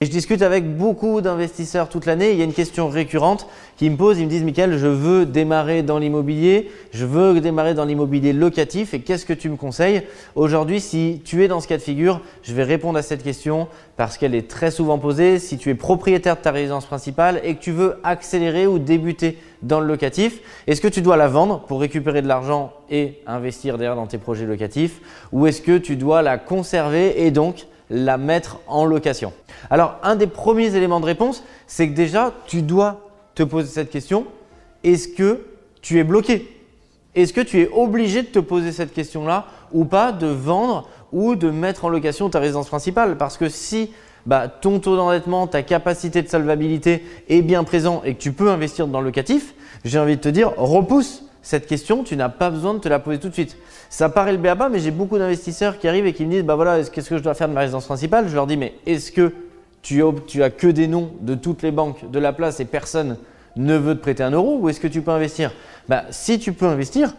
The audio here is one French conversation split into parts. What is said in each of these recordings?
Et je discute avec beaucoup d'investisseurs toute l'année. Il y a une question récurrente qui me pose. Ils me disent, Michael, je veux démarrer dans l'immobilier, je veux démarrer dans l'immobilier locatif et qu'est-ce que tu me conseilles Aujourd'hui, si tu es dans ce cas de figure, je vais répondre à cette question parce qu'elle est très souvent posée. Si tu es propriétaire de ta résidence principale et que tu veux accélérer ou débuter dans le locatif, est-ce que tu dois la vendre pour récupérer de l'argent et investir derrière dans tes projets locatifs ou est-ce que tu dois la conserver et donc la mettre en location Alors, un des premiers éléments de réponse, c'est que déjà, tu dois te poser cette question. Est-ce que tu es bloqué? Est-ce que tu es obligé de te poser cette question-là ou pas de vendre ou de mettre en location ta résidence principale? Parce que si bah, ton taux d'endettement, ta capacité de solvabilité est bien présent et que tu peux investir dans le locatif, j'ai envie de te dire, repousse cette question, tu n'as pas besoin de te la poser tout de suite. Ça paraît le béaba, mais j'ai beaucoup d'investisseurs qui arrivent et qui me disent bah voilà, qu'est-ce que je dois faire de ma résidence principale? Je leur dis mais est-ce que tu, as que des noms de toutes les banques de la place et personne ne veut te prêter un euro ou est-ce que tu peux investir? Bah, Si tu peux investir,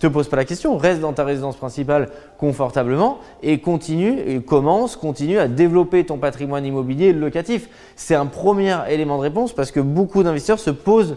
te pose pas la question, reste dans ta résidence principale confortablement et continue et commence, continue à développer ton patrimoine immobilier locatif. C'est un premier élément de réponse parce que beaucoup d'investisseurs se posent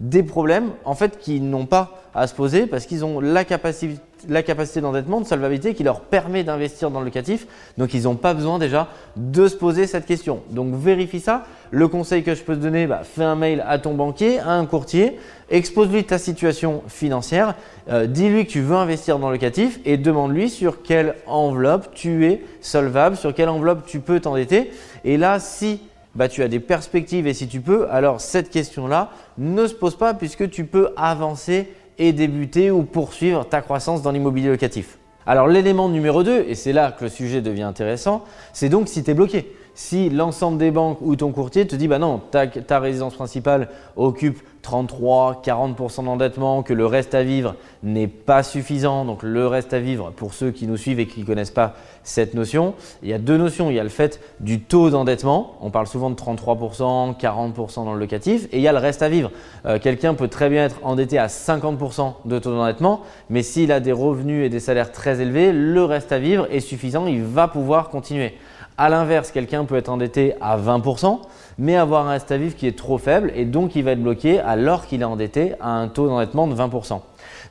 des problèmes en fait qu'ils n'ont pas à se poser parce qu'ils ont la capacité, d'endettement, de solvabilité qui leur permet d'investir dans le locatif. Donc ils n'ont pas besoin déjà de se poser cette question. Donc vérifie ça. Le conseil que je peux te donner, bah, fais un mail à ton banquier, à un courtier, expose-lui ta situation financière, euh, dis-lui que tu veux investir dans le locatif et demande-lui sur quelle enveloppe tu es solvable, sur quelle enveloppe tu peux t'endetter. Et là, si bah, tu as des perspectives et si tu peux, alors cette question-là ne se pose pas puisque tu peux avancer et débuter ou poursuivre ta croissance dans l'immobilier locatif. Alors l'élément numéro 2, et c'est là que le sujet devient intéressant, c'est donc si tu es bloqué. Si l'ensemble des banques ou ton courtier te dit bah non, ta, résidence principale occupe 33, 40% d'endettement, que le reste à vivre n'est pas suffisant. Donc le reste à vivre, pour ceux qui nous suivent et qui ne connaissent pas cette notion, il y a deux notions. Il y a le fait du taux d'endettement. On parle souvent de 33%, 40% dans le locatif. Et il y a le reste à vivre. Euh, quelqu'un peut très bien être endetté à 50% de taux d'endettement, mais s'il a des revenus et des salaires très élevés, le reste à vivre est suffisant. Il va pouvoir continuer. À l'inverse, quelqu'un peut être endetté à 20%, mais avoir un reste à vivre qui est trop faible et donc il va être bloqué alors qu'il est endetté à un taux d'endettement de 20%.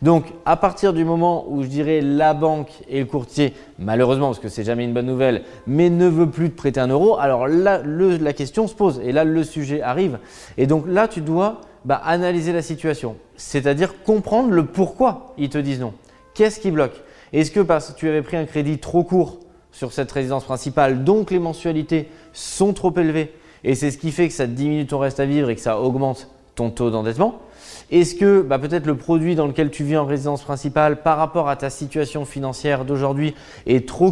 Donc, à partir du moment où je dirais la banque et le courtier, malheureusement, parce que c'est jamais une bonne nouvelle, mais ne veut plus te prêter un euro, alors là, la question se pose et là, le sujet arrive. Et donc là, tu dois bah, analyser la situation, c'est-à-dire comprendre le pourquoi ils te disent non. Qu'est-ce qui bloque? Est-ce que parce que tu avais pris un crédit trop court sur cette résidence principale, donc les mensualités sont trop élevées. Et c'est ce qui fait que ça diminue ton reste à vivre et que ça augmente ton taux d'endettement. Est-ce que bah, peut-être le produit dans lequel tu vis en résidence principale par rapport à ta situation financière d'aujourd'hui est trop,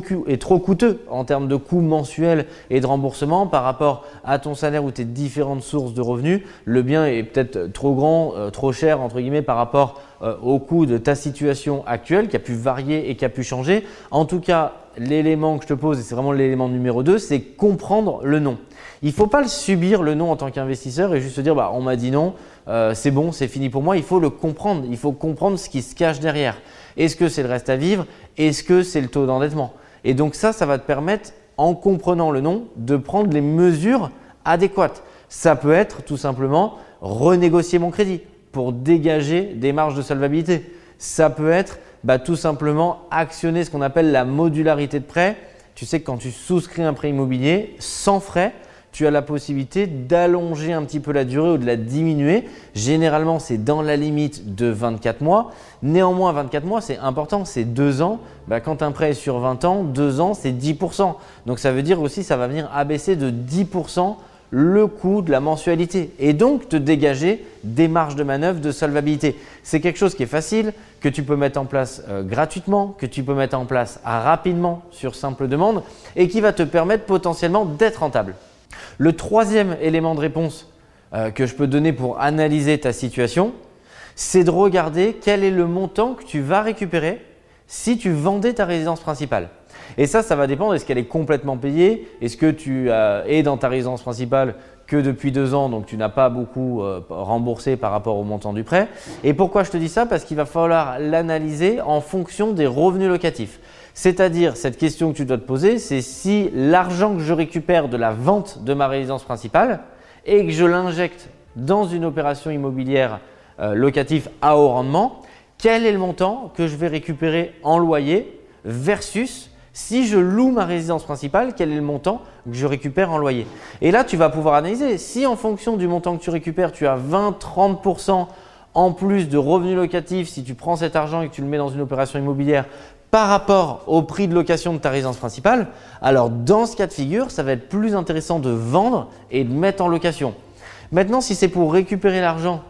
coûteux en termes de coûts mensuels et de remboursement par rapport à ton salaire ou tes différentes sources de revenus? Le bien est peut-être trop grand, euh, trop cher entre guillemets par rapport euh, au coût de ta situation actuelle qui a pu varier et qui a pu changer. En tout cas, l'élément que je te pose, et c'est vraiment l'élément numéro 2, c'est comprendre le non. Il ne faut pas le subir le non en tant qu'investisseur et juste se dire bah, on m'a dit non, euh, c'est bon, c'est fini pour moi. Il faut le comprendre. Il faut comprendre ce qui se cache derrière. Est-ce que c'est le reste à vivre? Est-ce que c'est le taux d'endettement? Et donc ça, ça va te permettre, en comprenant le non, de prendre les mesures adéquates. Ça peut être tout simplement renégocier mon crédit pour dégager des marges de solvabilité. Ça peut être bah, tout simplement actionner ce qu'on appelle la modularité de prêt. Tu sais que quand tu souscris un prêt immobilier sans frais, tu as la possibilité d'allonger un petit peu la durée ou de la diminuer. Généralement, c'est dans la limite de 24 mois. Néanmoins, 24 mois, c'est important, c'est 2 ans. Bah, quand un prêt est sur 20 ans, 2 ans, c'est 10%. Donc ça veut dire aussi ça va venir abaisser de 10% le coût de la mensualité et donc te dégager des marges de manœuvre de solvabilité. C'est quelque chose qui est facile, que tu peux mettre en place euh, gratuitement, que tu peux mettre en place rapidement sur simple demande et qui va te permettre potentiellement d'être rentable. Le troisième élément de réponse euh, que je peux donner pour analyser ta situation, c'est de regarder quel est le montant que tu vas récupérer si tu vendais ta résidence principale. Et ça, ça va dépendre. Est-ce qu'elle est complètement payée? Est-ce que tu es dans ta résidence principale que depuis deux ans, donc tu n'as pas beaucoup euh, remboursé par rapport au montant du prêt? Et pourquoi je te dis ça? Parce qu'il va falloir l'analyser en fonction des revenus locatifs. C'est-à-dire, cette question que tu dois te poser, c'est si l'argent que je récupère de la vente de ma résidence principale et que je l'injecte dans une opération immobilière euh, locative à haut rendement, quel est le montant que je vais récupérer en loyer versus si je loue ma résidence principale, quel est le montant que je récupère en loyer? Et là, tu vas pouvoir analyser. Si en fonction du montant que tu récupères, tu as 20-30% en plus de revenus locatifs, si tu prends cet argent et que tu le mets dans une opération immobilière par rapport au prix de location de ta résidence principale, alors dans ce cas de figure, ça va être plus intéressant de vendre et de mettre en location. Maintenant, si c'est pour récupérer l'argent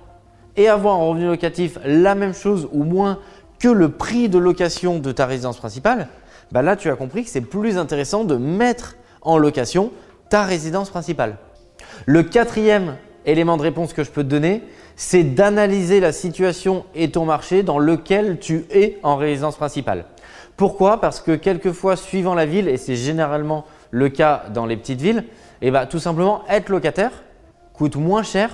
et avoir en revenu locatif la même chose ou moins que le prix de location de ta résidence principale, bah là tu as compris que c'est plus intéressant de mettre en location ta résidence principale. Le quatrième élément de réponse que je peux te donner, c'est d'analyser la situation et ton marché dans lequel tu es en résidence principale. Pourquoi? Parce que quelquefois, suivant la ville, et c'est généralement le cas dans les petites villes, eh bah, tout simplement être locataire coûte moins cher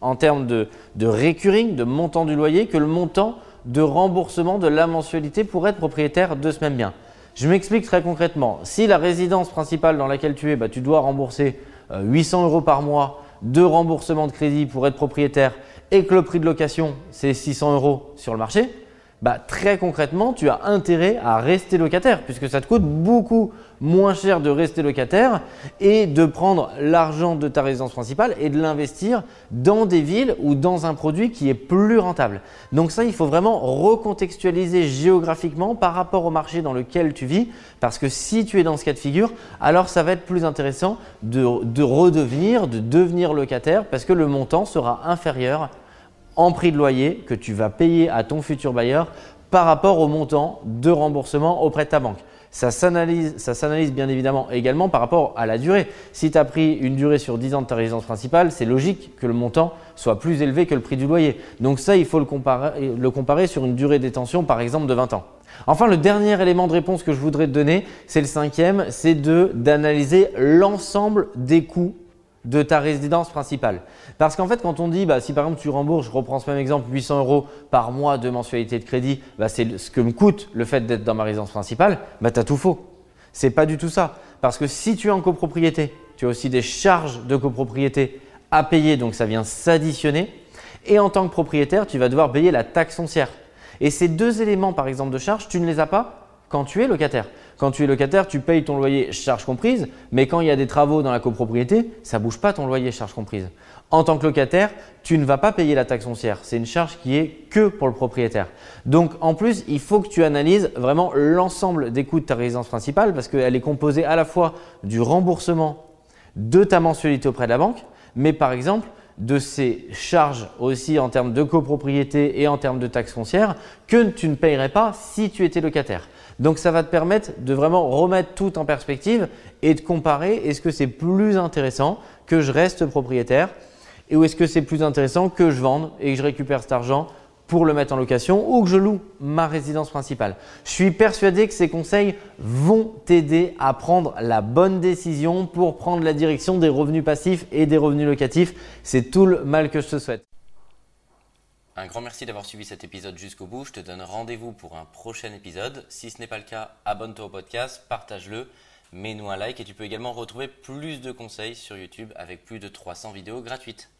en termes de, de recurring, de montant du loyer, que le montant de remboursement de la mensualité pour être propriétaire de ce même bien. Je m'explique très concrètement. Si la résidence principale dans laquelle tu es, bah, tu dois rembourser 800 euh, euros par mois de remboursement de crédit pour être propriétaire et que le prix de location c'est 600 euros sur le marché, bah, très concrètement, tu as intérêt à rester locataire puisque ça te coûte beaucoup moins cher de rester locataire et de prendre l'argent de ta résidence principale et de l'investir dans des villes ou dans un produit qui est plus rentable. Donc ça, il faut vraiment recontextualiser géographiquement par rapport au marché dans lequel tu vis parce que si tu es dans ce cas de figure, alors ça va être plus intéressant de, de redevenir, de devenir locataire parce que le montant sera inférieur en prix de loyer que tu vas payer à ton futur bailleur par rapport au montant de remboursement auprès de ta banque. Ça s'analyse bien évidemment également par rapport à la durée. Si tu as pris une durée sur 10 ans de ta résidence principale, c'est logique que le montant soit plus élevé que le prix du loyer. Donc ça, il faut le comparer, le comparer sur une durée détention par exemple de 20 ans. Enfin, le dernier élément de réponse que je voudrais te donner, c'est le cinquième, c'est d'analyser l'ensemble des coûts de ta résidence principale. Parce qu'en fait, quand on dit, bah, si par exemple tu rembourses, je reprends ce même exemple, 800 euros par mois de mensualité de crédit, bah, c'est ce que me coûte le fait d'être dans ma résidence principale, bah, tu as tout faux. C'est pas du tout ça. Parce que si tu es en copropriété, tu as aussi des charges de copropriété à payer, donc ça vient s'additionner. Et en tant que propriétaire, tu vas devoir payer la taxe foncière. Et ces deux éléments, par exemple, de charges, tu ne les as pas quand tu es locataire. Quand tu es locataire, tu payes ton loyer charge comprise, mais quand il y a des travaux dans la copropriété, ça ne bouge pas ton loyer charge comprise. En tant que locataire, tu ne vas pas payer la taxe foncière. C'est une charge qui est que pour le propriétaire. Donc en plus, il faut que tu analyses vraiment l'ensemble des coûts de ta résidence principale parce qu'elle est composée à la fois du remboursement de ta mensualité auprès de la banque, mais par exemple de ces charges aussi en termes de copropriété et en termes de taxes foncières que tu ne payerais pas si tu étais locataire. Donc ça va te permettre de vraiment remettre tout en perspective et de comparer est-ce que c'est plus intéressant que je reste propriétaire et ou est-ce que c'est plus intéressant que je vende et que je récupère cet argent pour le mettre en location ou que je loue ma résidence principale. Je suis persuadé que ces conseils vont t'aider à prendre la bonne décision pour prendre la direction des revenus passifs et des revenus locatifs. C'est tout le mal que je te souhaite. Un grand merci d'avoir suivi cet épisode jusqu'au bout. Je te donne rendez-vous pour un prochain épisode. Si ce n'est pas le cas, abonne-toi au podcast, partage-le, mets-nous un like et tu peux également retrouver plus de conseils sur YouTube avec plus de 300 vidéos gratuites.